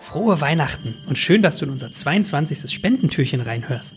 Frohe Weihnachten und schön, dass du in unser 22. Spendentürchen reinhörst.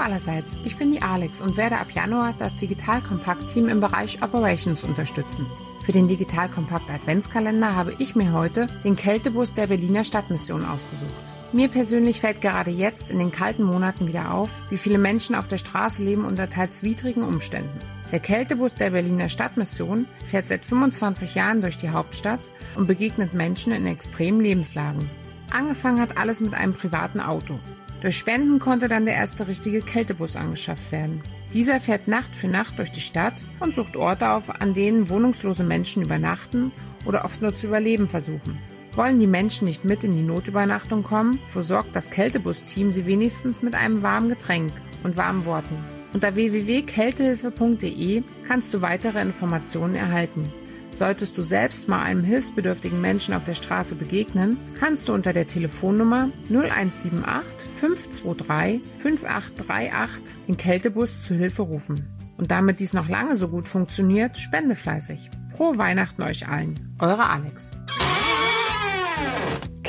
allerseits, ich bin die Alex und werde ab Januar das Digital Compact Team im Bereich Operations unterstützen. Für den Digital Compact Adventskalender habe ich mir heute den Kältebus der Berliner Stadtmission ausgesucht. Mir persönlich fällt gerade jetzt in den kalten Monaten wieder auf, wie viele Menschen auf der Straße leben unter teils widrigen Umständen. Der Kältebus der Berliner Stadtmission fährt seit 25 Jahren durch die Hauptstadt und begegnet Menschen in extremen Lebenslagen. Angefangen hat alles mit einem privaten Auto. Durch Spenden konnte dann der erste richtige Kältebus angeschafft werden. Dieser fährt Nacht für Nacht durch die Stadt und sucht Orte auf, an denen wohnungslose Menschen übernachten oder oft nur zu überleben versuchen. Wollen die Menschen nicht mit in die Notübernachtung kommen, versorgt das Kältebus-Team sie wenigstens mit einem warmen Getränk und warmen Worten. Unter www.kältehilfe.de kannst du weitere Informationen erhalten. Solltest du selbst mal einem hilfsbedürftigen Menschen auf der Straße begegnen, kannst du unter der Telefonnummer 0178 523 5838 den Kältebus zu Hilfe rufen. Und damit dies noch lange so gut funktioniert, spende fleißig. Frohe Weihnachten euch allen. Eure Alex.